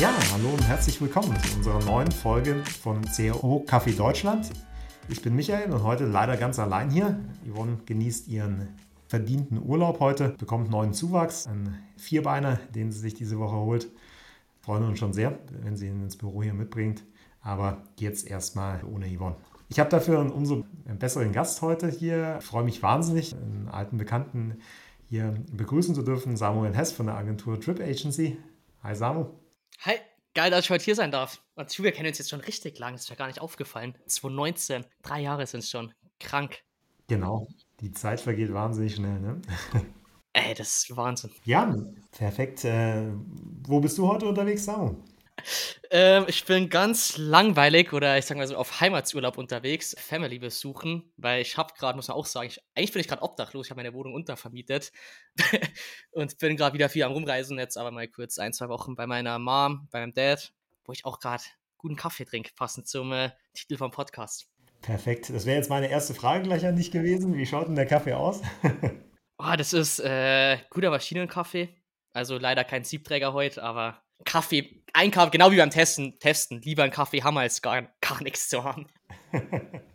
Ja, hallo und herzlich willkommen zu unserer neuen Folge von CRO Kaffee Deutschland. Ich bin Michael und heute leider ganz allein hier. Yvonne genießt ihren verdienten Urlaub heute, bekommt neuen Zuwachs, einen Vierbeiner, den sie sich diese Woche holt. Freuen uns schon sehr, wenn sie ihn ins Büro hier mitbringt. Aber jetzt erstmal ohne Yvonne. Ich habe dafür einen umso besseren Gast heute hier. Ich freue mich wahnsinnig, einen alten Bekannten hier begrüßen zu dürfen, Samuel Hess von der Agentur Trip Agency. Hi Samu. Hi, geil, dass ich heute hier sein darf. Und wir kennen uns jetzt schon richtig lang, das ist mir gar nicht aufgefallen. 2019, drei Jahre sind es schon. Krank. Genau, die Zeit vergeht wahnsinnig schnell, ne? Ey, das ist Wahnsinn. Ja, perfekt. Äh, wo bist du heute unterwegs, Samu? Ähm, ich bin ganz langweilig oder ich sag mal so auf Heimatsurlaub unterwegs, Family besuchen, weil ich habe gerade, muss man auch sagen, ich, eigentlich bin ich gerade obdachlos, ich habe meine Wohnung untervermietet und bin gerade wieder viel am Rumreisen, jetzt aber mal kurz ein, zwei Wochen bei meiner Mom, bei meinem Dad, wo ich auch gerade guten Kaffee trinke, passend zum äh, Titel vom Podcast. Perfekt. Das wäre jetzt meine erste Frage gleich an dich gewesen. Wie schaut denn der Kaffee aus? oh, das ist äh, guter Maschinenkaffee. Also leider kein Siebträger heute, aber Kaffee, ein Kaffee, genau wie beim Testen, testen, lieber einen Kaffee haben als gar, gar nichts zu haben.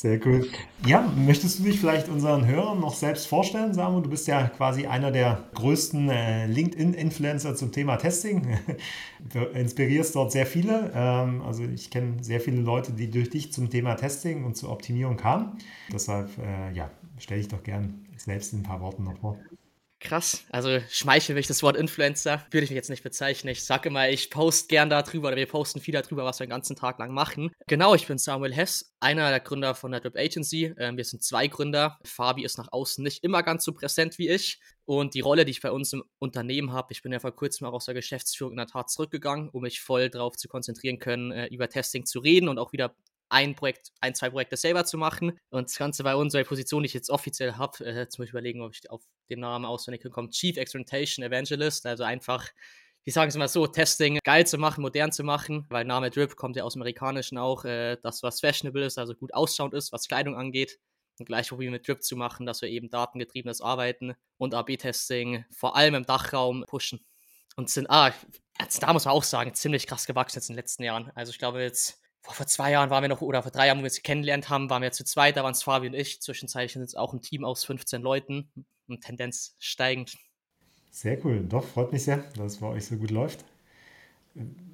Sehr cool. Ja, möchtest du dich vielleicht unseren Hörern noch selbst vorstellen, Samu? Du bist ja quasi einer der größten äh, LinkedIn-Influencer zum Thema Testing. du inspirierst dort sehr viele. Ähm, also ich kenne sehr viele Leute, die durch dich zum Thema Testing und zur Optimierung kamen. Deshalb, äh, ja, stelle ich doch gern selbst in ein paar Worten noch vor. Krass. Also schmeichel mich das Wort Influencer. Würde ich mich jetzt nicht bezeichnen. Ich sage immer, ich poste gern darüber oder wir posten viel darüber, was wir den ganzen Tag lang machen. Genau, ich bin Samuel Hess, einer der Gründer von NetWeb Agency. Ähm, wir sind zwei Gründer. Fabi ist nach außen nicht immer ganz so präsent wie ich. Und die Rolle, die ich bei uns im Unternehmen habe, ich bin ja vor kurzem auch aus der Geschäftsführung in der Tat zurückgegangen, um mich voll darauf zu konzentrieren können, äh, über Testing zu reden und auch wieder ein Projekt, ein, zwei Projekte selber zu machen. Und das Ganze bei unserer Position, die ich jetzt offiziell habe, äh, zum Beispiel überlegen, ob ich auf den Namen auswendig komme, Chief Experimentation Evangelist, also einfach wie sagen Sie mal so, Testing geil zu machen, modern zu machen, weil Name Drip kommt ja aus dem Amerikanischen auch, äh, das, was fashionable ist, also gut ausschauend ist, was Kleidung angeht. Und gleich probieren mit Drip zu machen, dass wir eben datengetriebenes Arbeiten und AB-Testing vor allem im Dachraum pushen. Und sind, ah, da muss man auch sagen, ziemlich krass gewachsen jetzt in den letzten Jahren. Also ich glaube jetzt vor, vor zwei Jahren waren wir noch, oder vor drei Jahren, wo wir sie kennengelernt haben, waren wir zu zweit, da waren es Fabi und ich. Zwischenzeitlich sind es auch ein Team aus 15 Leuten und Tendenz steigend. Sehr cool, doch, freut mich sehr, dass es bei euch so gut läuft.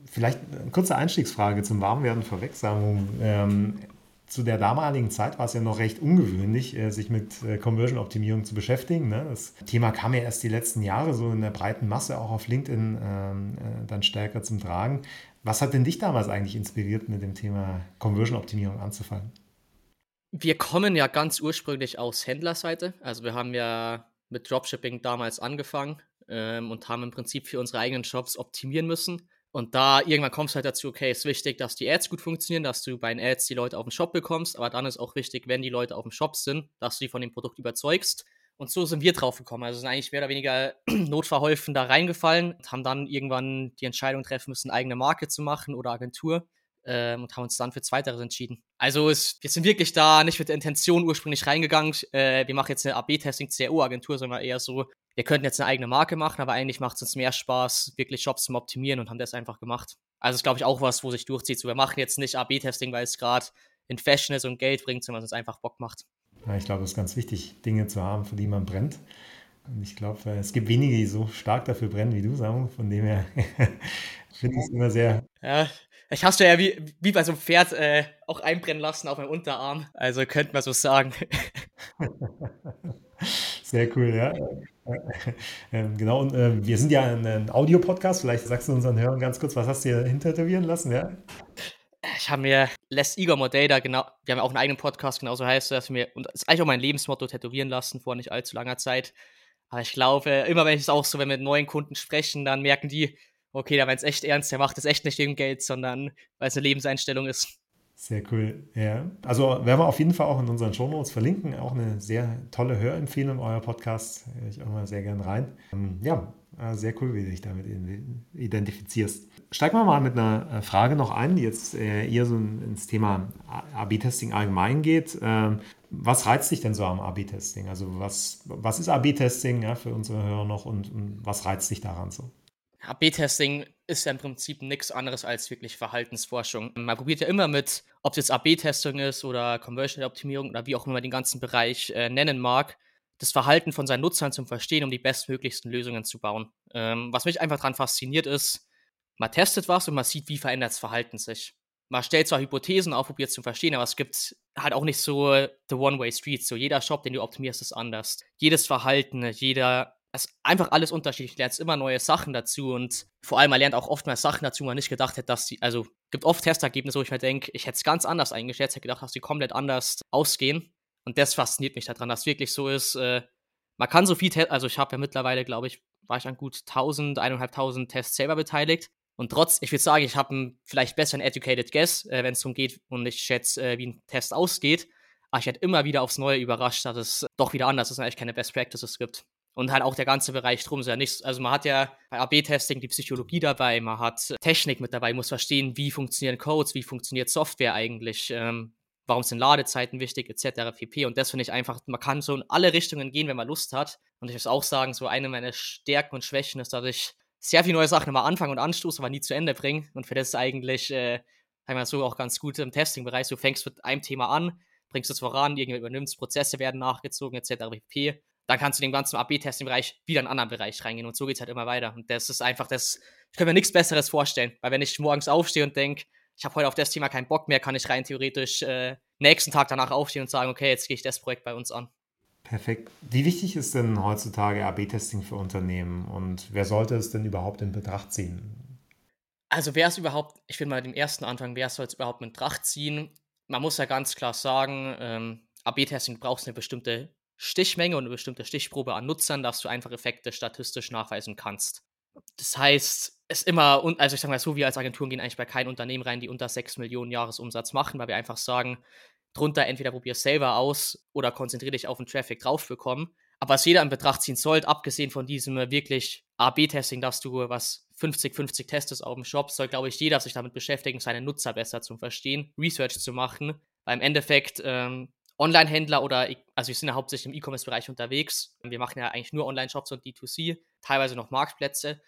Vielleicht eine kurze Einstiegsfrage zum Warmwerden vorweg, Samu. Ähm, zu der damaligen Zeit war es ja noch recht ungewöhnlich, äh, sich mit äh, Conversion-Optimierung zu beschäftigen. Ne? Das Thema kam ja erst die letzten Jahre so in der breiten Masse auch auf LinkedIn ähm, äh, dann stärker zum Tragen. Was hat denn dich damals eigentlich inspiriert, mit dem Thema Conversion-Optimierung anzufangen? Wir kommen ja ganz ursprünglich aus Händlerseite. Also wir haben ja mit Dropshipping damals angefangen ähm, und haben im Prinzip für unsere eigenen Shops optimieren müssen. Und da irgendwann kommst du halt dazu, okay, ist wichtig, dass die Ads gut funktionieren, dass du bei den Ads die Leute auf den Shop bekommst, aber dann ist auch wichtig, wenn die Leute auf dem Shop sind, dass du die von dem Produkt überzeugst. Und so sind wir drauf gekommen. Also sind eigentlich mehr oder weniger notverholfen da reingefallen und haben dann irgendwann die Entscheidung treffen müssen, eigene Marke zu machen oder Agentur ähm, und haben uns dann für Zweiteres entschieden. Also es, wir sind wirklich da nicht mit der Intention ursprünglich reingegangen, äh, wir machen jetzt eine AB-Testing CRO-Agentur, sondern eher so, wir könnten jetzt eine eigene Marke machen, aber eigentlich macht es uns mehr Spaß, wirklich Shops zum Optimieren und haben das einfach gemacht. Also ist, glaube ich, auch was, wo sich durchzieht. So, wir machen jetzt nicht AB-Testing, weil es gerade in Fashion ist und Geld bringt, sondern es uns einfach Bock macht. Ja, ich glaube, es ist ganz wichtig, Dinge zu haben, für die man brennt. Und ich glaube, äh, es gibt wenige, die so stark dafür brennen wie du, Samu. Von dem her finde ich es immer sehr. Ja, ich hast du ja wie, wie bei so einem Pferd äh, auch einbrennen lassen auf meinem Unterarm. Also könnte man so sagen. Sehr cool, ja. Ähm, genau, und äh, wir sind ja ein, ein Audiopodcast. Vielleicht sagst du unseren Hörern ganz kurz, was hast du hier hintätowieren lassen, ja? Ich habe mir Les Igor Modeida, genau, wir haben ja auch einen eigenen Podcast, genauso heißt das, mir, und das ist eigentlich auch mein Lebensmotto tätowieren lassen vor nicht allzu langer Zeit. Aber ich glaube, immer wenn ich es auch so, wenn wir mit neuen Kunden sprechen, dann merken die, okay, der meint es echt ernst, der macht es echt nicht wegen Geld, sondern weil es eine Lebenseinstellung ist. Sehr cool, ja. Also werden wir auf jeden Fall auch in unseren Shownotes verlinken. Auch eine sehr tolle Hörempfehlung, euer Podcast. Höre ich auch mal sehr gern rein. Ähm, ja, äh, sehr cool, wie du dich damit identifizierst. Steigen wir mal mit einer äh, Frage noch ein, die jetzt äh, eher so ins Thema AB-Testing allgemein geht. Ähm, was reizt dich denn so am AB-Testing? Also was, was ist AB-Testing ja, für unsere Hörer noch und, was reizt dich daran so? AB-Testing ist ja im Prinzip nichts anderes als wirklich Verhaltensforschung. Man probiert ja immer mit, ob es jetzt AB-Testing ist oder Conversion-Optimierung oder wie auch immer man den ganzen Bereich äh, nennen mag, das Verhalten von seinen Nutzern zu verstehen, um die bestmöglichsten Lösungen zu bauen. Ähm, was mich einfach daran fasziniert ist, man testet was und man sieht, wie verändert das Verhalten sich. Man stellt zwar Hypothesen auf, probiert zu verstehen, aber es gibt halt auch nicht so the One-Way-Street. So jeder Shop, den du optimierst, ist anders. Jedes Verhalten, jeder ist einfach alles unterschiedlich. Du lernst immer neue Sachen dazu und vor allem, man lernt auch oftmals Sachen dazu, wo man nicht gedacht hätte, dass die, also gibt oft Testergebnisse, wo ich mir denke, ich hätte es ganz anders eingeschätzt, hätte gedacht, dass die komplett anders ausgehen. Und das fasziniert mich daran, dass es wirklich so ist, äh, man kann so viel, also ich habe ja mittlerweile, glaube ich, war ich an gut 1000, 1500 Tests selber beteiligt. Und trotz, ich würde sagen, ich habe einen vielleicht besseren Educated Guess, äh, wenn es darum geht und ich schätze, äh, wie ein Test ausgeht. Aber ich werde immer wieder aufs Neue überrascht, dass es doch wieder anders ist und eigentlich keine Best Practices gibt. Und halt auch der ganze Bereich drum ist ja nichts. Also man hat ja bei AB-Testing die Psychologie dabei, man hat Technik mit dabei, muss verstehen, wie funktionieren Codes, wie funktioniert Software eigentlich, ähm, warum sind Ladezeiten wichtig, etc. pp. Und das finde ich einfach, man kann so in alle Richtungen gehen, wenn man Lust hat. Und ich muss auch sagen, so eine meiner Stärken und Schwächen ist, dass ich sehr viele neue Sachen immer anfange und anstoße, aber nie zu Ende bringe. Und für das ist eigentlich, äh, einmal so auch ganz gut im Testing-Bereich. Du fängst mit einem Thema an, bringst es voran, irgendwie übernimmst, Prozesse werden nachgezogen, etc. pp. Dann kannst du den ganzen AB-Testing-Bereich wieder in einen anderen Bereich reingehen und so geht es halt immer weiter. Und das ist einfach das, ich kann mir nichts Besseres vorstellen, weil wenn ich morgens aufstehe und denke, ich habe heute auf das Thema keinen Bock mehr, kann ich rein theoretisch äh, nächsten Tag danach aufstehen und sagen, okay, jetzt gehe ich das Projekt bei uns an. Perfekt. Wie wichtig ist denn heutzutage AB-Testing für Unternehmen und wer sollte es denn überhaupt in Betracht ziehen? Also wer es überhaupt, ich will mal den ersten Anfang, wer soll es überhaupt in Betracht ziehen? Man muss ja ganz klar sagen, ähm, AB-Testing braucht eine bestimmte Stichmenge und eine bestimmte Stichprobe an Nutzern, dass du einfach Effekte statistisch nachweisen kannst. Das heißt, es immer, also ich sage mal so, wir als Agenturen gehen eigentlich bei keinem Unternehmen rein, die unter 6 Millionen Jahresumsatz machen, weil wir einfach sagen, drunter entweder probier selber aus oder konzentriere dich auf den Traffic drauf bekommen. Aber was jeder in Betracht ziehen sollte, abgesehen von diesem äh, wirklich A-B-Testing, dass du was 50-50 testest auf dem Shop, soll, glaube ich, jeder sich damit beschäftigen, seine Nutzer besser zu verstehen, Research zu machen. Weil im Endeffekt ähm, Online-Händler oder, also wir sind ja hauptsächlich im E-Commerce-Bereich unterwegs. Wir machen ja eigentlich nur Online-Shops und D2C, teilweise noch Marktplätze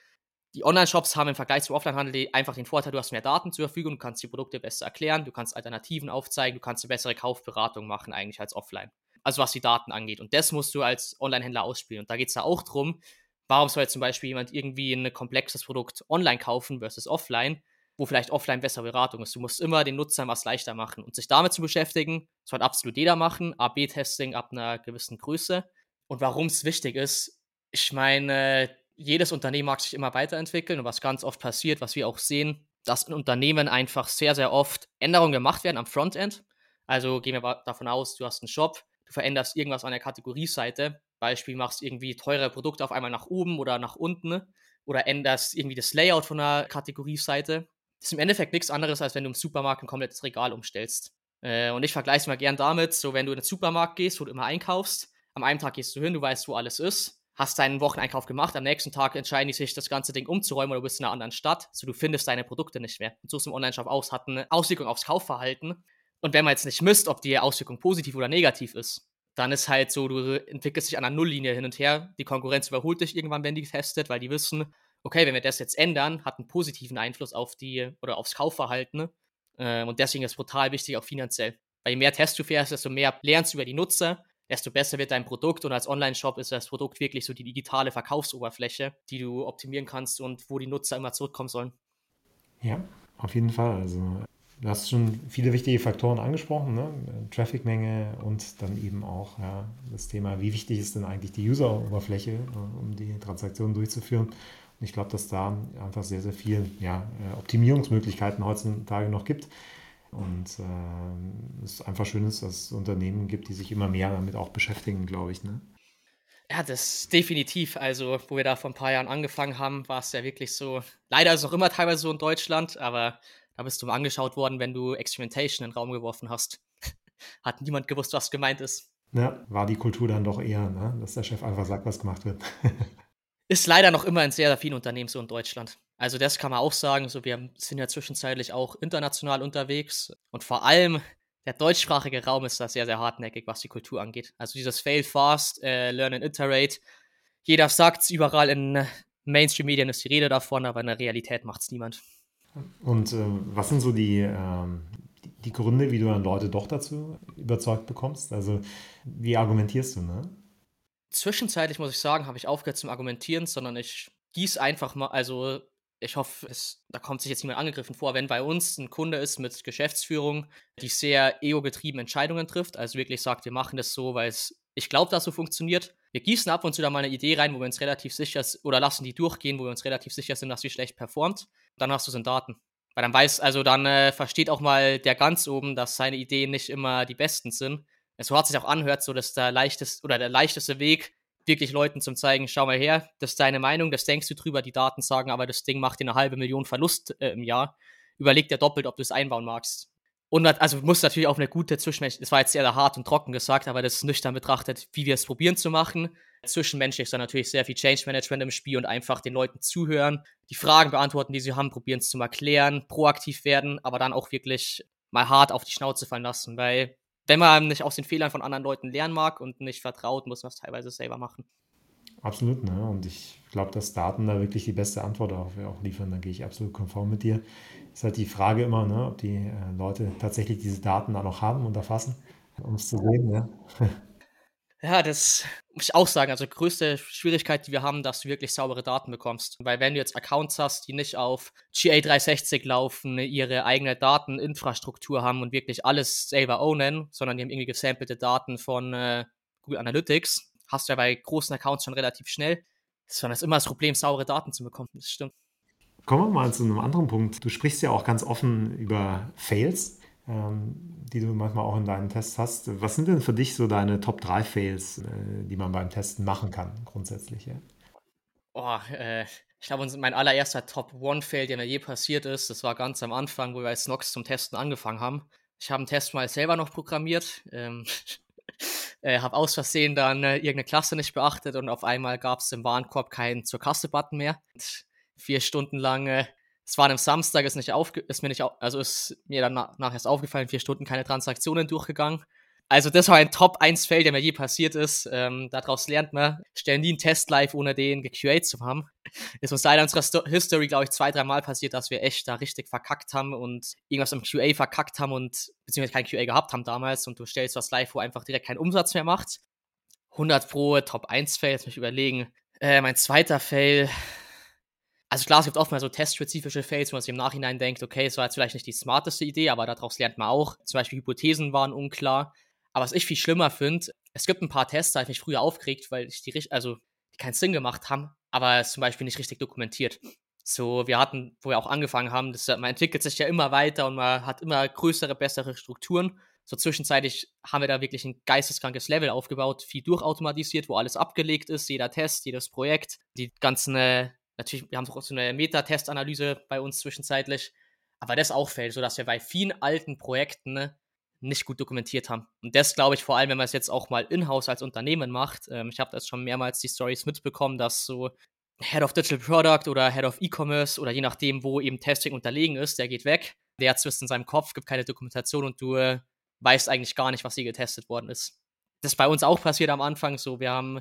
die Online-Shops haben im Vergleich zum Offline-Handel einfach den Vorteil, du hast mehr Daten zur Verfügung, du kannst die Produkte besser erklären, du kannst Alternativen aufzeigen, du kannst eine bessere Kaufberatung machen eigentlich als offline. Also was die Daten angeht. Und das musst du als Online-Händler ausspielen. Und da geht es ja auch darum, warum soll jetzt zum Beispiel jemand irgendwie ein komplexes Produkt online kaufen versus offline, wo vielleicht offline bessere Beratung ist. Du musst immer den Nutzern was leichter machen. Und sich damit zu beschäftigen, sollte absolut jeder machen. AB-Testing ab einer gewissen Größe. Und warum es wichtig ist, ich meine, jedes Unternehmen mag sich immer weiterentwickeln und was ganz oft passiert, was wir auch sehen, dass in Unternehmen einfach sehr, sehr oft Änderungen gemacht werden am Frontend. Also gehen wir davon aus, du hast einen Shop, du veränderst irgendwas an der Kategorieseite, Beispiel machst irgendwie teure Produkte auf einmal nach oben oder nach unten oder änderst irgendwie das Layout von der Kategorieseite. Das ist im Endeffekt nichts anderes, als wenn du im Supermarkt ein komplettes Regal umstellst. Äh, und ich vergleiche es mal gern damit, so wenn du in den Supermarkt gehst, wo du immer einkaufst, am einen Tag gehst du hin, du weißt, wo alles ist hast deinen Wocheneinkauf gemacht, am nächsten Tag entscheiden die sich, das ganze Ding umzuräumen oder du bist in einer anderen Stadt, so du findest deine Produkte nicht mehr. Und so ist im Online-Shop aus, hat eine Auswirkung aufs Kaufverhalten. Und wenn man jetzt nicht misst, ob die Auswirkung positiv oder negativ ist, dann ist halt so, du entwickelst dich an einer Nulllinie hin und her. Die Konkurrenz überholt dich irgendwann, wenn die testet, weil die wissen, okay, wenn wir das jetzt ändern, hat einen positiven Einfluss auf die oder aufs Kaufverhalten. Ähm, und deswegen ist es brutal wichtig, auch finanziell. Weil je mehr Tests du fährst, desto mehr lernst du über die Nutzer, desto besser wird dein Produkt. Und als Online-Shop ist das Produkt wirklich so die digitale Verkaufsoberfläche, die du optimieren kannst und wo die Nutzer immer zurückkommen sollen. Ja, auf jeden Fall. Also du hast schon viele wichtige Faktoren angesprochen, ne? Traffic-Menge und dann eben auch ja, das Thema, wie wichtig ist denn eigentlich die User-Oberfläche, äh, um die Transaktionen durchzuführen. Und ich glaube, dass da einfach sehr, sehr viel ja, äh, Optimierungsmöglichkeiten heutzutage noch gibt. Und äh, es einfach schön ist, dass es Unternehmen gibt, die sich immer mehr damit auch beschäftigen, glaube ich. Ne? Ja, das definitiv. Also, wo wir da vor ein paar Jahren angefangen haben, war es ja wirklich so. Leider ist es auch immer teilweise so in Deutschland, aber da bist du mal angeschaut worden, wenn du Experimentation in den Raum geworfen hast. Hat niemand gewusst, was gemeint ist. Ja, war die Kultur dann doch eher, ne? dass der Chef einfach sagt, was gemacht wird. ist leider noch immer in sehr, sehr vielen Unternehmen so in Deutschland. Also das kann man auch sagen. So, wir sind ja zwischenzeitlich auch international unterwegs und vor allem der deutschsprachige Raum ist da sehr, sehr hartnäckig, was die Kultur angeht. Also dieses Fail fast, äh, learn and iterate. Jeder sagt es überall in Mainstream-Medien ist die Rede davon, aber in der Realität macht es niemand. Und äh, was sind so die, ähm, die Gründe, wie du dann Leute doch dazu überzeugt bekommst? Also wie argumentierst du, ne? Zwischenzeitlich muss ich sagen, habe ich aufgehört zum Argumentieren, sondern ich gieße einfach mal, also ich hoffe, es, da kommt sich jetzt niemand angegriffen vor, wenn bei uns ein Kunde ist mit Geschäftsführung, die sehr ego-getrieben Entscheidungen trifft, also wirklich sagt, wir machen das so, weil es, ich glaube, dass so funktioniert. Wir gießen ab und zu da mal eine Idee rein, wo wir uns relativ sicher sind, oder lassen die durchgehen, wo wir uns relativ sicher sind, dass sie schlecht performt. Dann hast du es in Daten. Weil dann weiß, also dann äh, versteht auch mal der ganz oben, dass seine Ideen nicht immer die besten sind. So hat sich auch anhört, so dass der leichteste oder der leichteste Weg wirklich Leuten zum zeigen, schau mal her, das ist deine Meinung, das denkst du drüber, die Daten sagen, aber das Ding macht dir eine halbe Million Verlust äh, im Jahr. Überleg dir doppelt, ob du es einbauen magst. Und also muss natürlich auch eine gute Zwischenmensch, das war jetzt sehr hart und trocken gesagt, aber das ist nüchtern betrachtet, wie wir es probieren zu machen. Zwischenmenschlich ist da natürlich sehr viel Change Management im Spiel und einfach den Leuten zuhören, die Fragen beantworten, die sie haben, probieren es zu erklären, proaktiv werden, aber dann auch wirklich mal hart auf die Schnauze fallen lassen, weil wenn man nicht aus den Fehlern von anderen Leuten lernen mag und nicht vertraut, muss man es teilweise selber machen. Absolut, ne? Und ich glaube, dass Daten da wirklich die beste Antwort darauf auch liefern. Da gehe ich absolut konform mit dir. Ist halt die Frage immer, ne, ob die äh, Leute tatsächlich diese Daten da noch haben und erfassen, um es zu sehen. Ne? Ja, das muss ich auch sagen. Also, größte Schwierigkeit, die wir haben, dass du wirklich saubere Daten bekommst. Weil, wenn du jetzt Accounts hast, die nicht auf GA360 laufen, ihre eigene Dateninfrastruktur haben und wirklich alles selber ownen, sondern die haben irgendwie gesampelte Daten von äh, Google Analytics, hast du ja bei großen Accounts schon relativ schnell. Das ist immer das Problem, saubere Daten zu bekommen. Das stimmt. Kommen wir mal zu einem anderen Punkt. Du sprichst ja auch ganz offen über Fails die du manchmal auch in deinen Tests hast. Was sind denn für dich so deine Top 3 Fails, äh, die man beim Testen machen kann, grundsätzlich? Ja? Oh, äh, ich glaube, mein allererster Top 1 Fail, der mir je passiert ist, das war ganz am Anfang, wo wir als Nox zum Testen angefangen haben. Ich habe einen Test mal selber noch programmiert. Ähm, äh, habe aus Versehen dann äh, irgendeine Klasse nicht beachtet und auf einmal gab es im Warenkorb keinen zur Kasse-Button mehr. Und vier Stunden lang äh, es war am Samstag, ist, nicht aufge ist mir nicht, also ist mir dann nachher erst aufgefallen, vier Stunden keine Transaktionen durchgegangen. Also das war ein Top-1-Fail, der mir je passiert ist. Ähm, daraus lernt man, stellen nie einen Test live, ohne den geQA zu haben. Ist uns leider in unserer Sto History, glaube ich, zwei, dreimal passiert, dass wir echt da richtig verkackt haben und irgendwas im QA verkackt haben und beziehungsweise kein QA gehabt haben damals und du stellst was live, wo einfach direkt keinen Umsatz mehr macht. 100 Pro, Top-1-Fail, jetzt mich überlegen. Äh, mein zweiter Fail, also klar, es gibt oft mal so testspezifische Fails, wo man sich im Nachhinein denkt, okay, es war jetzt vielleicht nicht die smarteste Idee, aber daraus lernt man auch. Zum Beispiel Hypothesen waren unklar. Aber was ich viel schlimmer finde, es gibt ein paar Tests, da habe ich mich früher aufgeregt, weil ich die, also, die keinen Sinn gemacht haben, aber zum Beispiel nicht richtig dokumentiert. So, wir hatten, wo wir auch angefangen haben, das, man entwickelt sich ja immer weiter und man hat immer größere, bessere Strukturen. So zwischenzeitlich haben wir da wirklich ein geisteskrankes Level aufgebaut, viel durchautomatisiert, wo alles abgelegt ist, jeder Test, jedes Projekt, die ganzen äh, Natürlich, wir haben auch so eine Meta-Test-Analyse bei uns zwischenzeitlich, aber das auch fällt, sodass wir bei vielen alten Projekten ne, nicht gut dokumentiert haben. Und das glaube ich vor allem, wenn man es jetzt auch mal in-house als Unternehmen macht. Ähm, ich habe das schon mehrmals die Stories mitbekommen, dass so Head of Digital Product oder Head of E-Commerce oder je nachdem, wo eben Testing unterlegen ist, der geht weg. Der hat es in seinem Kopf, gibt keine Dokumentation und du äh, weißt eigentlich gar nicht, was hier getestet worden ist. Das ist bei uns auch passiert am Anfang so. Wir haben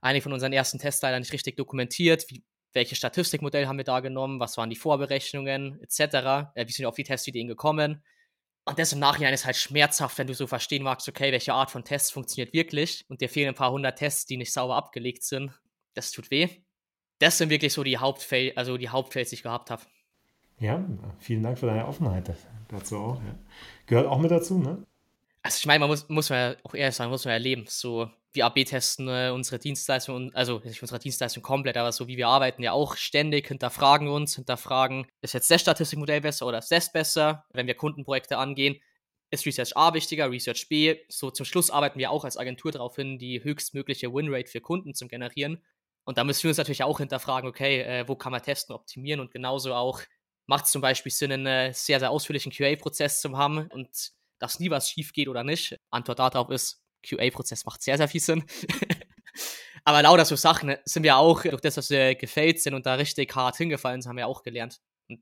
einige von unseren ersten Testteilern nicht richtig dokumentiert, wie, welches Statistikmodell haben wir da genommen, was waren die Vorberechnungen, etc. Äh, wie sind wir auf die Testideen gekommen. Und das im Nachhinein ist halt schmerzhaft, wenn du so verstehen magst, okay, welche Art von Tests funktioniert wirklich und dir fehlen ein paar hundert Tests, die nicht sauber abgelegt sind. Das tut weh. Das sind wirklich so die Hauptfail, also die Hauptfails, die ich gehabt habe. Ja, vielen Dank für deine Offenheit dazu auch. Ja. Gehört auch mit dazu, ne? Also ich meine, man muss, muss man ja auch ehrlich sagen, muss man ja erleben. So, wir AB-testen äh, unsere Dienstleistung, also nicht unsere Dienstleistung komplett, aber so wie wir arbeiten ja auch ständig, hinterfragen uns, hinterfragen, ist jetzt das Statistikmodell besser oder ist das besser? Wenn wir Kundenprojekte angehen, ist Research A wichtiger, Research B. So zum Schluss arbeiten wir auch als Agentur darauf hin, die höchstmögliche Winrate für Kunden zu generieren. Und da müssen wir uns natürlich auch hinterfragen, okay, äh, wo kann man testen, optimieren und genauso auch macht es zum Beispiel Sinn, einen äh, sehr, sehr ausführlichen QA-Prozess zu haben und dass nie was schief geht oder nicht. Antwort darauf ist, QA-Prozess macht sehr, sehr viel Sinn. Aber lauter so Sachen sind wir auch, durch das, dass wir gefällt sind und da richtig hart hingefallen sind, haben wir auch gelernt. Und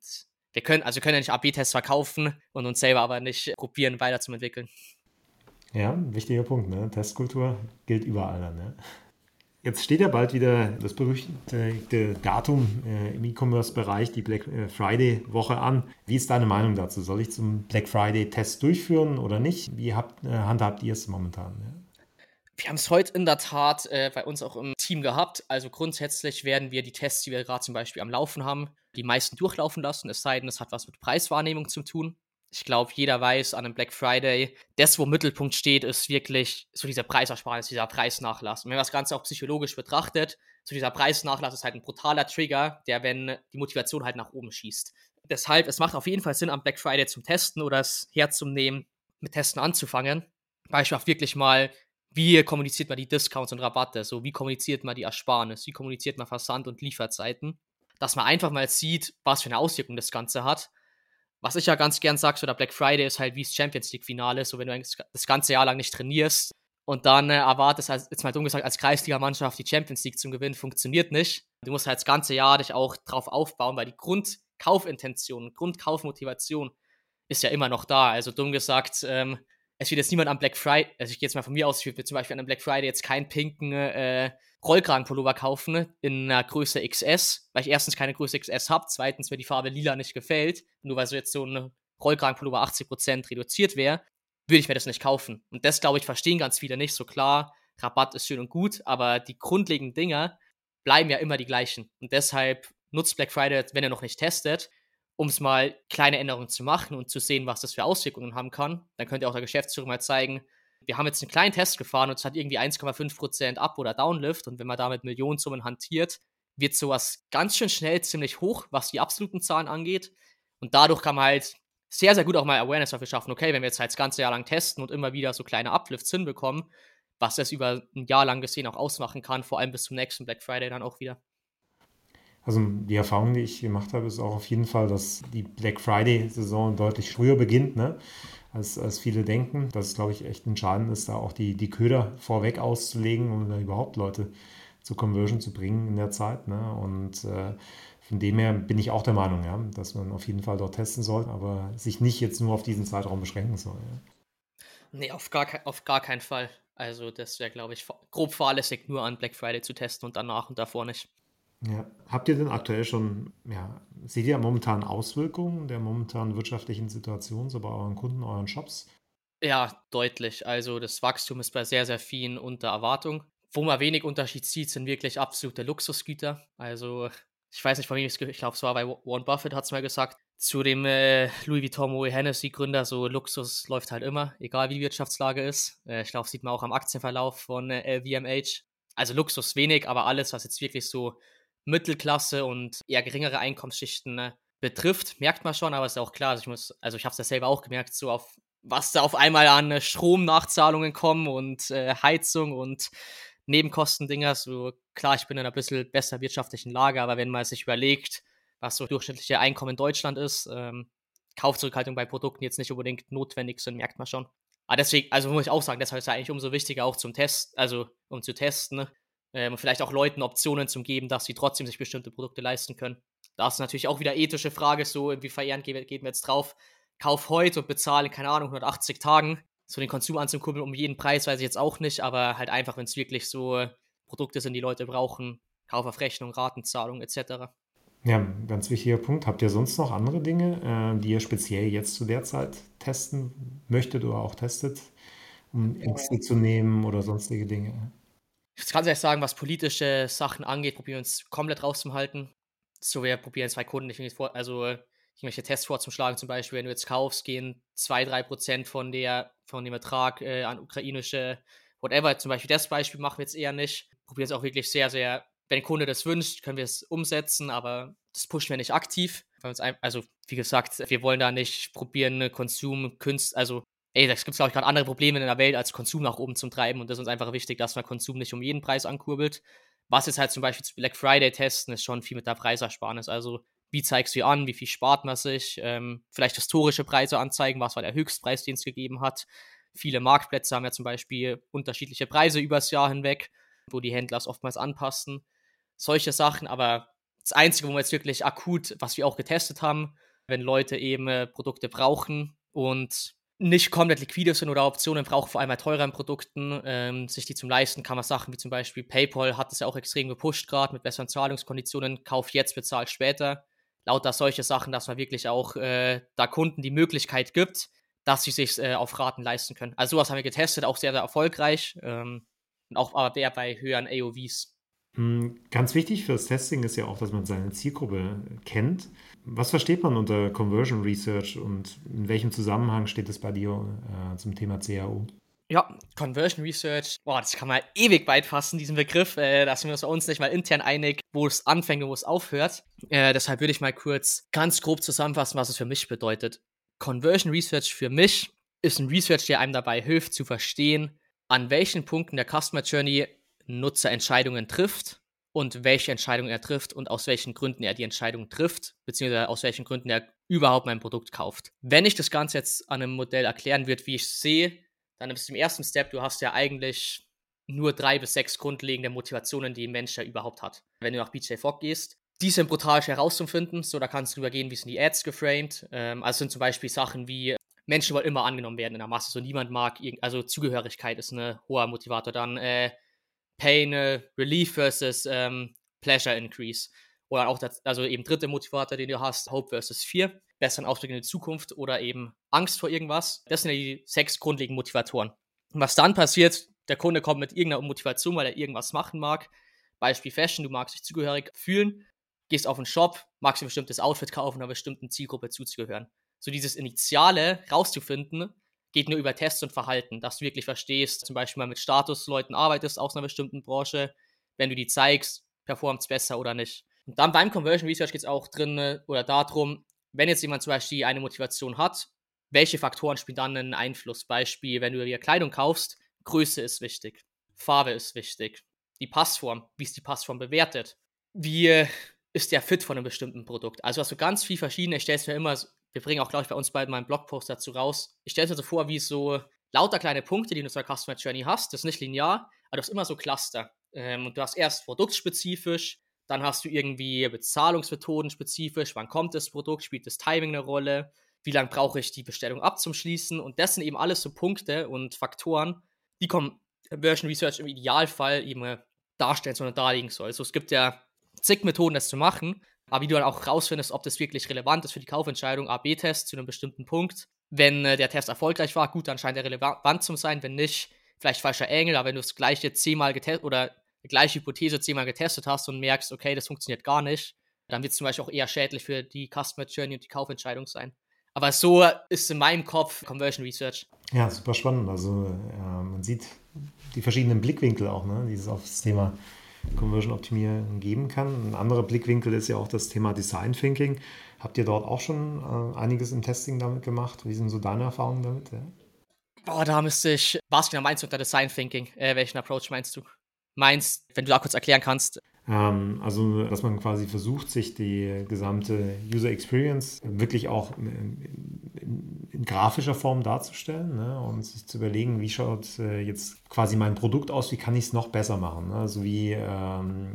wir können, also können ja nicht AB-Tests verkaufen und uns selber aber nicht probieren, weiterzuentwickeln. Ja, wichtiger Punkt, ne? Testkultur gilt überall, ne? Jetzt steht ja bald wieder das berüchtigte Datum äh, im E-Commerce-Bereich, die Black äh, Friday-Woche an. Wie ist deine Meinung dazu? Soll ich zum Black Friday-Test durchführen oder nicht? Wie habt, äh, handhabt ihr es momentan? Wir haben es heute in der Tat äh, bei uns auch im Team gehabt. Also grundsätzlich werden wir die Tests, die wir gerade zum Beispiel am Laufen haben, die meisten durchlaufen lassen, es sei denn, es hat was mit Preiswahrnehmung zu tun. Ich glaube, jeder weiß an einem Black Friday, das, wo im Mittelpunkt steht, ist wirklich so dieser Preisersparnis, dieser Preisnachlass. Und wenn man das Ganze auch psychologisch betrachtet, so dieser Preisnachlass ist halt ein brutaler Trigger, der, wenn die Motivation halt nach oben schießt. Deshalb, es macht auf jeden Fall Sinn, am Black Friday zum Testen oder es herzunehmen, mit Testen anzufangen. Beispielsweise wirklich mal, wie kommuniziert man die Discounts und Rabatte, so wie kommuniziert man die Ersparnis, wie kommuniziert man Versand- und Lieferzeiten, dass man einfach mal sieht, was für eine Auswirkung das Ganze hat was ich ja ganz gern sage, so der Black Friday ist halt wie das Champions League-Finale, so wenn du das ganze Jahr lang nicht trainierst und dann äh, erwartest, als, jetzt mal dumm gesagt, als Kreisligamannschaft die Champions League zum Gewinnen, funktioniert nicht. Du musst halt das ganze Jahr dich auch drauf aufbauen, weil die Grundkaufintention, Grundkaufmotivation ist ja immer noch da. Also dumm gesagt, ähm, es wird jetzt niemand am Black Friday, also ich gehe jetzt mal von mir aus, ich würde zum Beispiel an einem Black Friday jetzt keinen pinken äh, Rollkragenpullover kaufen in einer Größe XS, weil ich erstens keine Größe XS habe, zweitens mir die Farbe lila nicht gefällt, nur weil so jetzt so ein Rollkragenpullover 80% reduziert wäre, würde ich mir das nicht kaufen. Und das, glaube ich, verstehen ganz viele nicht. So klar, Rabatt ist schön und gut, aber die grundlegenden Dinge bleiben ja immer die gleichen. Und deshalb nutzt Black Friday, wenn ihr noch nicht testet, um es mal kleine Änderungen zu machen und zu sehen, was das für Auswirkungen haben kann. Dann könnt ihr auch der Geschäftsführung mal zeigen, wir haben jetzt einen kleinen Test gefahren und es hat irgendwie 1,5% Up- oder Downlift und wenn man damit Millionensummen hantiert, wird sowas ganz schön schnell ziemlich hoch, was die absoluten Zahlen angeht. Und dadurch kann man halt sehr, sehr gut auch mal Awareness dafür schaffen, okay, wenn wir jetzt halt das ganze Jahr lang testen und immer wieder so kleine Uplifts hinbekommen, was das über ein Jahr lang gesehen auch ausmachen kann, vor allem bis zum nächsten Black Friday dann auch wieder. Also die Erfahrung, die ich gemacht habe, ist auch auf jeden Fall, dass die Black Friday-Saison deutlich früher beginnt. Ne? als, als viele denken. Das ist, glaube ich, echt entscheidend ist, da auch die, die Köder vorweg auszulegen, um da überhaupt Leute zur Conversion zu bringen in der Zeit. Ne? Und äh, von dem her bin ich auch der Meinung, ja, dass man auf jeden Fall dort testen soll, aber sich nicht jetzt nur auf diesen Zeitraum beschränken soll. Ja. Nee, auf gar, auf gar keinen Fall. Also das wäre, glaube ich, grob fahrlässig, nur an Black Friday zu testen und danach und davor nicht. Ja. Habt ihr denn aktuell schon, ja, seht ihr momentan Auswirkungen der momentanen wirtschaftlichen Situation so bei euren Kunden, euren Shops? Ja, deutlich. Also das Wachstum ist bei sehr, sehr vielen unter Erwartung. Wo man wenig Unterschied sieht, sind wirklich absolute Luxusgüter. Also ich weiß nicht, von wem ich es ich glaube, es war bei Warren Buffett, hat es mal gesagt, zu dem äh, Louis Vuitton Moet Hennessy Gründer, so Luxus läuft halt immer, egal wie die Wirtschaftslage ist. Äh, ich glaube, sieht man auch am Aktienverlauf von äh, LVMH. Also Luxus wenig, aber alles, was jetzt wirklich so Mittelklasse und eher geringere Einkommensschichten ne, betrifft, merkt man schon, aber ist auch klar, also ich muss, also ich habe es ja selber auch gemerkt, so auf was da auf einmal an äh, Stromnachzahlungen kommen und äh, Heizung und Nebenkostendinger. So klar, ich bin in einer bisschen besser wirtschaftlichen Lage, aber wenn man sich überlegt, was so durchschnittliche Einkommen in Deutschland ist, ähm, Kaufzurückhaltung bei Produkten jetzt nicht unbedingt notwendig sind, merkt man schon. Aber deswegen, also muss ich auch sagen, deshalb ist es eigentlich umso wichtiger auch zum Test, also um zu testen, ne? Ähm, und vielleicht auch Leuten Optionen zu geben, dass sie trotzdem sich bestimmte Produkte leisten können. Da ist natürlich auch wieder ethische Frage, so wie verjährend geht, geht mir jetzt drauf, kauf heute und bezahle, keine Ahnung, 180 Tagen, so den Konsum anzukurbeln um jeden Preis, weiß ich jetzt auch nicht, aber halt einfach, wenn es wirklich so Produkte sind, die Leute brauchen, Kauf auf Rechnung, Ratenzahlung etc. Ja, ganz wichtiger Punkt. Habt ihr sonst noch andere Dinge, äh, die ihr speziell jetzt zu der Zeit testen möchtet oder auch testet, um Ängste zu nehmen oder sonstige Dinge? Ich kann ehrlich sagen, was politische Sachen angeht, probieren wir uns komplett rauszuhalten. So, wir probieren zwei Kunden nicht vor, also irgendwelche Tests vorzuschlagen, zum Beispiel, wenn du jetzt kaufst, gehen 2-3% von, von dem Ertrag äh, an ukrainische, whatever. Zum Beispiel das Beispiel machen wir jetzt eher nicht. Probieren es auch wirklich sehr, sehr, wenn der Kunde das wünscht, können wir es umsetzen, aber das pushen wir nicht aktiv. Also, wie gesagt, wir wollen da nicht probieren, Konsum, Künst, also ey, da gibt es, glaube ich, gerade andere Probleme in der Welt, als Konsum nach oben zu treiben. Und das ist uns einfach wichtig, dass man Konsum nicht um jeden Preis ankurbelt. Was jetzt halt zum Beispiel zu Black Friday testen, ist schon viel mit der Preisersparnis. Also, wie zeigst du an, wie viel spart man sich? Ähm, vielleicht historische Preise anzeigen, was war der Höchstpreis, den es gegeben hat. Viele Marktplätze haben ja zum Beispiel unterschiedliche Preise übers Jahr hinweg, wo die Händler es oftmals anpassen. Solche Sachen, aber das Einzige, wo wir jetzt wirklich akut, was wir auch getestet haben, wenn Leute eben äh, Produkte brauchen und nicht komplett liquide sind oder Optionen brauchen, vor allem bei teuren Produkten, ähm, sich die zum Leisten kann man Sachen wie zum Beispiel PayPal hat es ja auch extrem gepusht gerade mit besseren Zahlungskonditionen, kauf jetzt, bezahl später. Lauter solche Sachen, dass man wirklich auch äh, da Kunden die Möglichkeit gibt, dass sie sich äh, auf Raten leisten können. Also sowas haben wir getestet, auch sehr, sehr erfolgreich. Ähm, und auch aber eher bei höheren AOVs. Hm, ganz wichtig für das Testing ist ja auch, dass man seine Zielgruppe kennt. Was versteht man unter Conversion Research und in welchem Zusammenhang steht es bei dir äh, zum Thema CAO? Ja, Conversion Research, boah, das kann man ewig weit fassen, diesen Begriff. Äh, da sind wir uns bei uns nicht mal intern einig, wo es anfängt und wo es aufhört. Äh, deshalb würde ich mal kurz ganz grob zusammenfassen, was es für mich bedeutet. Conversion Research für mich ist ein Research, der einem dabei hilft zu verstehen, an welchen Punkten der Customer Journey Nutzer Entscheidungen trifft und welche Entscheidungen er trifft und aus welchen Gründen er die Entscheidung trifft, beziehungsweise aus welchen Gründen er überhaupt mein Produkt kauft. Wenn ich das Ganze jetzt an einem Modell erklären würde, wie ich es sehe, dann ist im ersten Step, du hast ja eigentlich nur drei bis sechs grundlegende Motivationen, die ein Mensch ja überhaupt hat. Wenn du nach BJ Fogg gehst, die sind brutal schwer herauszufinden. So, da kannst du übergehen, wie sind die Ads geframed. Ähm, also sind zum Beispiel Sachen wie Menschen wollen immer angenommen werden in der Masse. So niemand mag, also Zugehörigkeit ist ein hoher Motivator. Dann äh, Pain äh, Relief versus ähm, Pleasure Increase. Oder auch, das, also eben dritte Motivator, den du hast, Hope versus Fear. Besseren Ausblick in die Zukunft oder eben Angst vor irgendwas. Das sind ja die sechs grundlegenden Motivatoren. Und was dann passiert, der Kunde kommt mit irgendeiner Motivation, weil er irgendwas machen mag. Beispiel Fashion, du magst dich zugehörig fühlen, gehst auf einen Shop, magst ein bestimmtes Outfit kaufen, einer bestimmten Zielgruppe zuzugehören so dieses Initiale rauszufinden, geht nur über Tests und Verhalten, dass du wirklich verstehst, zum Beispiel mal mit Statusleuten arbeitest aus einer bestimmten Branche, wenn du die zeigst, performt es besser oder nicht. Und dann beim Conversion Research geht es auch drin äh, oder darum, wenn jetzt jemand zum Beispiel eine Motivation hat, welche Faktoren spielen dann einen Einfluss? Beispiel, wenn du dir Kleidung kaufst, Größe ist wichtig, Farbe ist wichtig, die Passform, wie ist die Passform bewertet, wie äh, ist der Fit von einem bestimmten Produkt. Also hast du ganz viel verschiedene, ich stelle es mir immer wir bringen auch, glaube ich, bei uns beiden mal einen Blogpost dazu raus. Ich stelle es mir so vor, wie so lauter kleine Punkte, die du der Customer Journey hast. Das ist nicht linear, aber du hast immer so Cluster. Ähm, und du hast erst produktspezifisch, dann hast du irgendwie Bezahlungsmethoden spezifisch. Wann kommt das Produkt? Spielt das Timing eine Rolle? Wie lange brauche ich die Bestellung abzuschließen? Und das sind eben alles so Punkte und Faktoren, die Conversion Research im Idealfall eben darstellen sollen und darlegen soll. Also es gibt ja zig Methoden, das zu machen. Aber wie du dann auch rausfindest, ob das wirklich relevant ist für die Kaufentscheidung, A-B-Test zu einem bestimmten Punkt. Wenn äh, der Test erfolgreich war, gut, dann scheint er relevant zu sein. Wenn nicht, vielleicht falscher Engel, aber wenn du das gleiche zehnmal getestet oder die gleiche Hypothese zehnmal getestet hast und merkst, okay, das funktioniert gar nicht, dann wird es zum Beispiel auch eher schädlich für die Customer Journey und die Kaufentscheidung sein. Aber so ist in meinem Kopf Conversion Research. Ja, super spannend. Also äh, man sieht die verschiedenen Blickwinkel auch, ne, die es auf das Thema Conversion-Optimierung geben kann. Ein anderer Blickwinkel ist ja auch das Thema Design Thinking. Habt ihr dort auch schon äh, einiges im Testing damit gemacht? Wie sind so deine Erfahrungen damit? Ja? Boah, da müsste ich. Was genau meinst du unter Design Thinking? Äh, welchen Approach meinst du? Meinst, wenn du da kurz erklären kannst, ähm, also, dass man quasi versucht, sich die gesamte User Experience wirklich auch in, grafischer Form darzustellen ne? und sich zu überlegen, wie schaut äh, jetzt quasi mein Produkt aus, wie kann ich es noch besser machen. Ne? Also wie, ähm,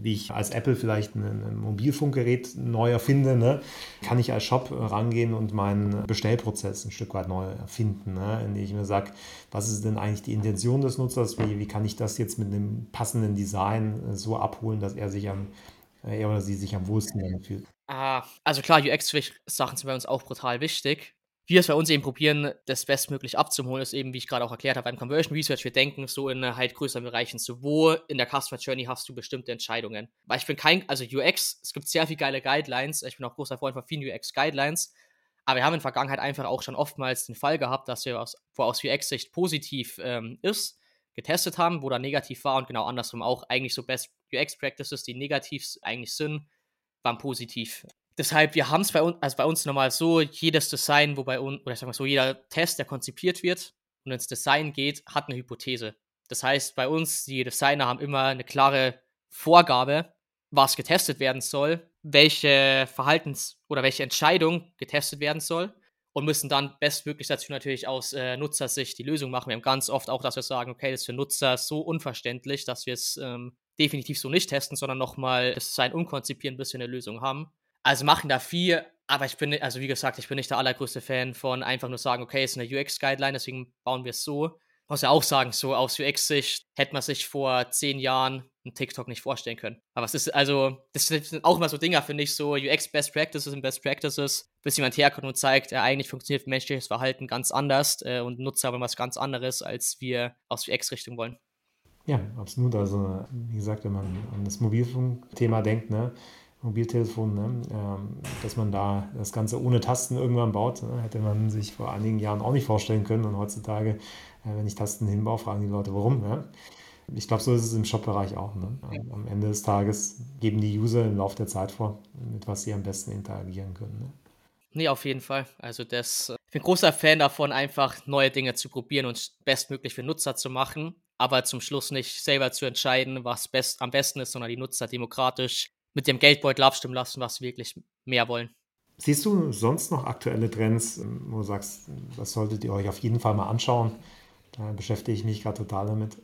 wie ich als Apple vielleicht ein, ein Mobilfunkgerät neu erfinde, ne? kann ich als Shop rangehen und meinen Bestellprozess ein Stück weit neu erfinden, ne? indem ich mir sage, was ist denn eigentlich die Intention des Nutzers, wie, wie kann ich das jetzt mit einem passenden Design so so abholen, dass er sich am, äh, er oder sie sich am wohlsten damit fühlt. Ah, also klar, UX-Sachen sind bei uns auch brutal wichtig. Wir es bei uns eben probieren, das bestmöglich abzuholen, ist eben, wie ich gerade auch erklärt habe, beim Conversion Research, wir denken so in halt größeren Bereichen, so wo in der Customer Journey hast du bestimmte Entscheidungen. Weil ich bin kein, also UX, es gibt sehr viele geile Guidelines, ich bin auch großer Freund von vielen UX-Guidelines, aber wir haben in der Vergangenheit einfach auch schon oftmals den Fall gehabt, dass wir aus, wo aus UX-Sicht positiv ähm, ist, getestet haben, wo dann negativ war und genau andersrum auch eigentlich so Best UX-Practices, die negativ eigentlich sind, waren positiv. Deshalb, wir haben es bei uns, also bei uns normal so, jedes Design, wo bei uns, oder ich sag mal so, jeder Test, der konzipiert wird und ins Design geht, hat eine Hypothese. Das heißt, bei uns, die Designer haben immer eine klare Vorgabe, was getestet werden soll, welche Verhaltens- oder welche Entscheidung getestet werden soll und müssen dann bestmöglich dazu natürlich aus äh, Nutzersicht die Lösung machen. Wir haben ganz oft auch, dass wir sagen, okay, das ist für Nutzer so unverständlich, dass wir es ähm, definitiv so nicht testen, sondern nochmal das Design umkonzipieren, bis wir eine Lösung haben. Also machen da viel, aber ich bin, also wie gesagt, ich bin nicht der allergrößte Fan von einfach nur sagen, okay, es ist eine UX-Guideline, deswegen bauen wir es so. Muss ja auch sagen, so aus UX-Sicht hätte man sich vor zehn Jahren einen TikTok nicht vorstellen können. Aber es ist also, das sind auch immer so Dinger, finde ich, so UX Best Practices und Best Practices, bis jemand herkommt und zeigt, ja, eigentlich funktioniert menschliches Verhalten ganz anders äh, und Nutzer aber was ganz anderes, als wir aus UX-Richtung wollen. Ja, absolut. Also, wie gesagt, wenn man an das Mobilfunkthema denkt, ne, Mobiltelefon, ne, ähm, dass man da das Ganze ohne Tasten irgendwann baut, ne, hätte man sich vor einigen Jahren auch nicht vorstellen können. Und heutzutage, äh, wenn ich Tasten hinbaue, fragen die Leute, warum. Ne? Ich glaube, so ist es im Shop-Bereich auch. Ne? Am Ende des Tages geben die User im Laufe der Zeit vor, mit was sie am besten interagieren können. Ne? Nee, auf jeden Fall. Also das, ich bin großer Fan davon, einfach neue Dinge zu probieren und bestmöglich für Nutzer zu machen, aber zum Schluss nicht selber zu entscheiden, was best, am besten ist, sondern die Nutzer demokratisch mit dem Geldbeutel abstimmen lassen, was sie wirklich mehr wollen. Siehst du sonst noch aktuelle Trends, wo du sagst, das solltet ihr euch auf jeden Fall mal anschauen? Da beschäftige ich mich gerade total damit.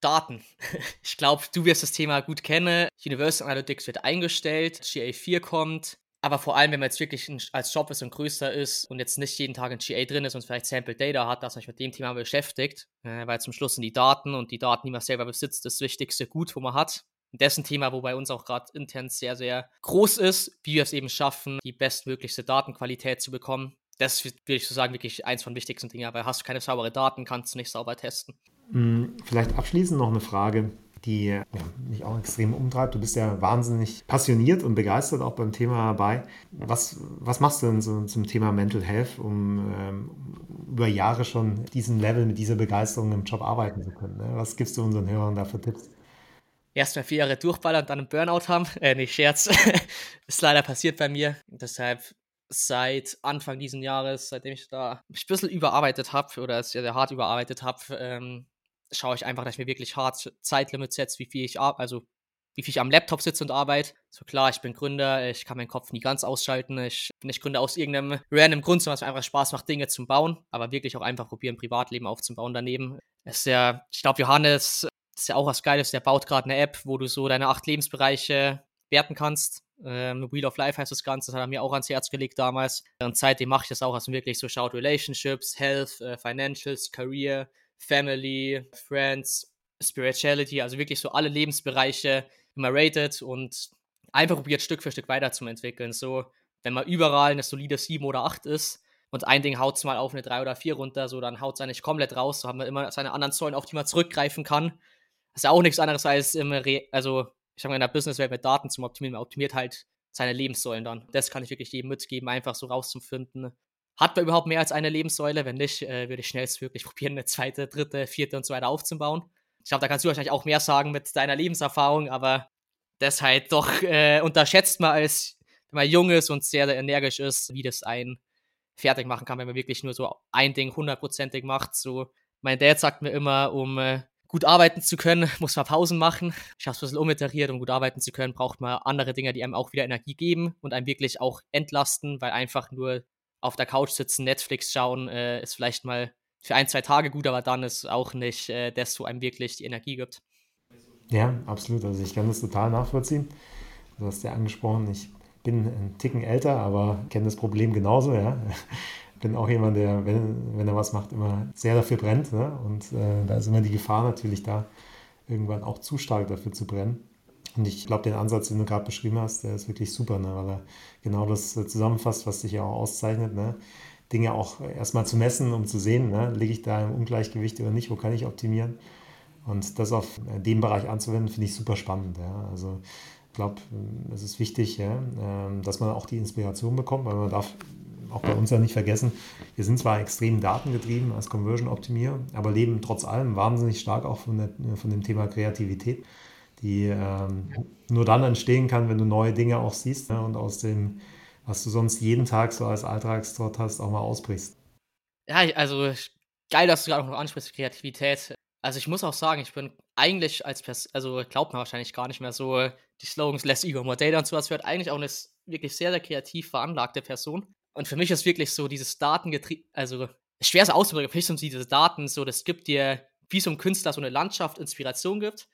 Daten. Ich glaube, du wirst das Thema gut kennen. Universal Analytics wird eingestellt, GA4 kommt. Aber vor allem, wenn man jetzt wirklich als Job ist und größer ist und jetzt nicht jeden Tag in GA drin ist und vielleicht Sample Data hat, dass man sich mit dem Thema beschäftigt, äh, weil zum Schluss sind die Daten und die Daten, die man selber besitzt, das wichtigste Gut, wo man hat dessen Thema, wo bei uns auch gerade intern sehr, sehr groß ist, wie wir es eben schaffen, die bestmöglichste Datenqualität zu bekommen. Das würde ich so sagen, wirklich eins von wichtigsten Dingen, weil hast du keine saubere Daten, kannst du nicht sauber testen. Hm, vielleicht abschließend noch eine Frage, die mich auch extrem umtreibt. Du bist ja wahnsinnig passioniert und begeistert auch beim Thema dabei. Was, was machst du denn so zum Thema Mental Health, um ähm, über Jahre schon diesen Level mit dieser Begeisterung im Job arbeiten zu können? Ne? Was gibst du unseren Hörern da für Tipps? Erstmal vier Jahre durchballern und dann einen Burnout haben. Äh, nicht Scherz. ist leider passiert bei mir. Deshalb seit Anfang dieses Jahres, seitdem ich da mich ein bisschen überarbeitet habe oder sehr, sehr hart überarbeitet habe, ähm, schaue ich einfach, dass ich mir wirklich hart Zeitlimits setze, wie viel ich also wie viel ich am Laptop sitze und arbeite. So klar, ich bin Gründer, ich kann meinen Kopf nie ganz ausschalten. Ich bin nicht Gründer aus irgendeinem random Grund, sondern es mir einfach Spaß macht, Dinge zu bauen, aber wirklich auch einfach probieren, Privatleben aufzubauen daneben. Es ist ja, ich glaube, Johannes das ist ja auch was Geiles, der baut gerade eine App, wo du so deine acht Lebensbereiche werten kannst. Ähm, Wheel of Life heißt das Ganze, das hat er mir auch ans Herz gelegt damals. Und seitdem mache ich das auch, also wirklich so schaut Relationships, Health, äh, Financials, Career, Family, Friends, Spirituality, also wirklich so alle Lebensbereiche immer rated und einfach probiert Stück für Stück weiterzuentwickeln. So, wenn man überall eine solide 7 oder 8 ist und ein Ding haut es mal auf eine 3 oder 4 runter, so dann haut es eigentlich komplett raus. So haben wir immer seine anderen Säulen, auf die man zurückgreifen kann ist ja auch nichts anderes als im Re also ich mal in der Businesswelt mit Daten zum Optimieren, man optimiert halt seine Lebenssäulen dann. Das kann ich wirklich jedem mitgeben, einfach so rauszufinden. Hat man überhaupt mehr als eine Lebenssäule? Wenn nicht, äh, würde ich schnellstmöglich probieren, eine zweite, dritte, vierte und so weiter aufzubauen. Ich glaube, da kannst du wahrscheinlich auch mehr sagen mit deiner Lebenserfahrung, aber das halt doch äh, unterschätzt man als, wenn man jung ist und sehr, sehr energisch ist, wie das einen fertig machen kann, wenn man wirklich nur so ein Ding hundertprozentig macht. So, mein Dad sagt mir immer, um äh, gut arbeiten zu können, muss man Pausen machen. Ich habe es ein bisschen umiteriert, um gut arbeiten zu können, braucht man andere Dinge, die einem auch wieder Energie geben und einem wirklich auch entlasten, weil einfach nur auf der Couch sitzen, Netflix schauen, äh, ist vielleicht mal für ein, zwei Tage gut, aber dann ist auch nicht äh, das, wo einem wirklich die Energie gibt. Ja, absolut. Also ich kann das total nachvollziehen. Du hast ja angesprochen, ich bin ein Ticken älter, aber kenne das Problem genauso, ja bin auch jemand, der, wenn, wenn er was macht, immer sehr dafür brennt. Ne? Und äh, da ist immer die Gefahr natürlich da, irgendwann auch zu stark dafür zu brennen. Und ich glaube, den Ansatz, den du gerade beschrieben hast, der ist wirklich super, ne? weil er genau das äh, zusammenfasst, was dich ja auch auszeichnet. Ne? Dinge auch erstmal zu messen, um zu sehen, ne? liege ich da im Ungleichgewicht oder nicht, wo kann ich optimieren. Und das auf äh, dem Bereich anzuwenden, finde ich super spannend. Ja? Also ich glaube, es ist wichtig, ja? Ähm, dass man auch die Inspiration bekommt, weil man darf auch bei uns ja nicht vergessen, wir sind zwar extrem datengetrieben als Conversion-Optimierer, aber leben trotz allem wahnsinnig stark auch von, der, von dem Thema Kreativität, die ähm, nur dann entstehen kann, wenn du neue Dinge auch siehst ne, und aus dem, was du sonst jeden Tag so als Alltagstrott hast, auch mal ausbrichst. Ja, also geil, dass du gerade noch ansprichst, Kreativität. Also ich muss auch sagen, ich bin eigentlich als Person, also glaubt man wahrscheinlich gar nicht mehr so, die Slogans Less Ego, More Data und sowas, wird eigentlich auch eine wirklich sehr, sehr kreativ veranlagte Person. Und für mich ist wirklich so dieses Datengetrieben, also schwer so auszudrücken, für mich sind diese Daten so, das gibt dir, wie so ein Künstler so eine Landschaft Inspiration gibt,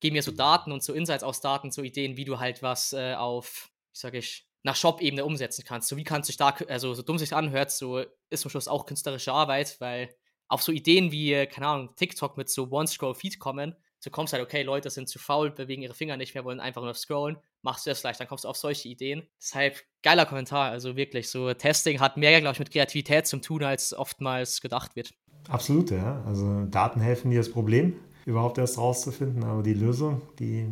geben mir so Daten und so Insights aus Daten, so Ideen, wie du halt was äh, auf, wie sag ich, nach Shop-Ebene umsetzen kannst. So wie kannst du da, also so dumm sich anhört, so ist zum Schluss auch künstlerische Arbeit, weil auf so Ideen wie, keine Ahnung, TikTok mit so One-Scroll-Feed kommen, so kommst halt, okay, Leute sind zu faul, bewegen ihre Finger nicht mehr, wollen einfach nur scrollen, machst du das leicht, dann kommst du auf solche Ideen. Deshalb geiler Kommentar, also wirklich, so Testing hat mehr, glaube ich, mit Kreativität zu tun, als oftmals gedacht wird. Absolut, ja. Also Daten helfen dir das Problem überhaupt erst rauszufinden, aber die Lösung, die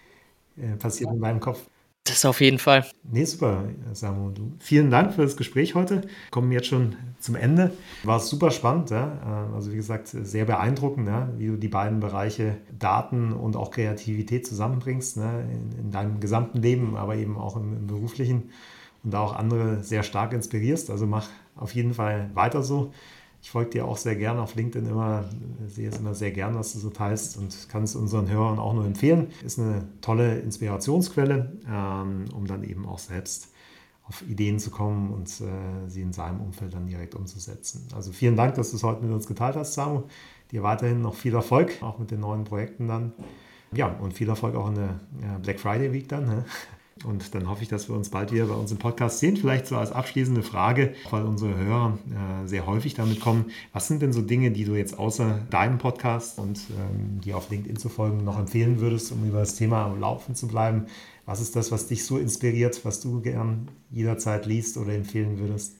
äh, passiert in meinem Kopf. Das auf jeden Fall. Nee, super, Samu. Du. Vielen Dank für das Gespräch heute. Kommen jetzt schon zum Ende. War super spannend. Ja? Also wie gesagt, sehr beeindruckend, ja? wie du die beiden Bereiche Daten und auch Kreativität zusammenbringst ne? in, in, deinem gesamten Leben, aber eben auch im, im beruflichen und da auch andere sehr stark inspirierst. Also mach auf jeden Fall weiter so. Ich folge dir auch sehr gerne auf LinkedIn immer, sehe es immer sehr gern, was du so teilst und kann es unseren Hörern auch nur empfehlen. Ist eine tolle Inspirationsquelle, ähm, um dann eben auch selbst auf Ideen zu kommen und äh, sie in seinem Umfeld dann direkt umzusetzen. Also vielen Dank, dass du es heute mit uns geteilt hast, Samu. Dir weiterhin noch viel Erfolg, auch mit den neuen Projekten dann. Ja, und viel Erfolg auch in der Black Friday Week dann. Und dann hoffe ich, dass wir uns bald wieder bei uns im Podcast sehen. Vielleicht so als abschließende Frage, weil unsere Hörer äh, sehr häufig damit kommen. Was sind denn so Dinge, die du jetzt außer deinem Podcast und ähm, die auf LinkedIn zu folgen noch empfehlen würdest, um über das Thema am Laufen zu bleiben? Was ist das, was dich so inspiriert, was du gern jederzeit liest oder empfehlen würdest?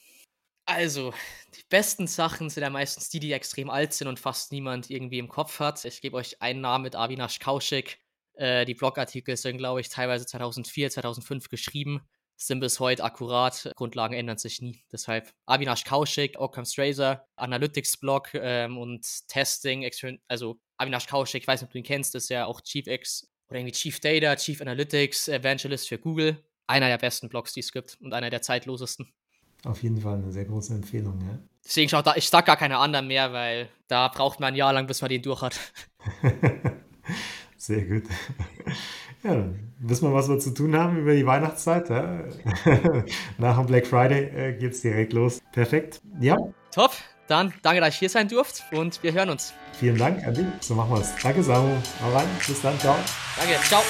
Also, die besten Sachen sind ja meistens die, die extrem alt sind und fast niemand irgendwie im Kopf hat. Ich gebe euch einen Namen mit Avinash Kaushik. Äh, die Blogartikel sind, glaube ich, teilweise 2004, 2005 geschrieben, sind bis heute akkurat. Grundlagen ändern sich nie. Deshalb Avinash Kaushik, Occam Strazer, Analytics-Blog ähm, und Testing, also Avinash Kaushik, ich weiß nicht, ob du ihn kennst, ist ja auch Chief X oder irgendwie Chief Data, Chief Analytics, Evangelist für Google. Einer der besten Blogs, die es gibt und einer der zeitlosesten. Auf jeden Fall eine sehr große Empfehlung, ja. Deswegen schaut da, ich sag gar keine anderen mehr, weil da braucht man ein Jahr lang, bis man den durch hat. Sehr gut. Ja, dann wissen wir, was wir zu tun haben über die Weihnachtszeit. Ja? Nach dem Black Friday äh, geht es direkt los. Perfekt. Ja. Top. Dann danke, dass ich hier sein durft und wir hören uns. Vielen Dank, Adi. So machen wir es. Danke, Samu. Hau rein. Bis dann. Ciao. Danke. Ciao.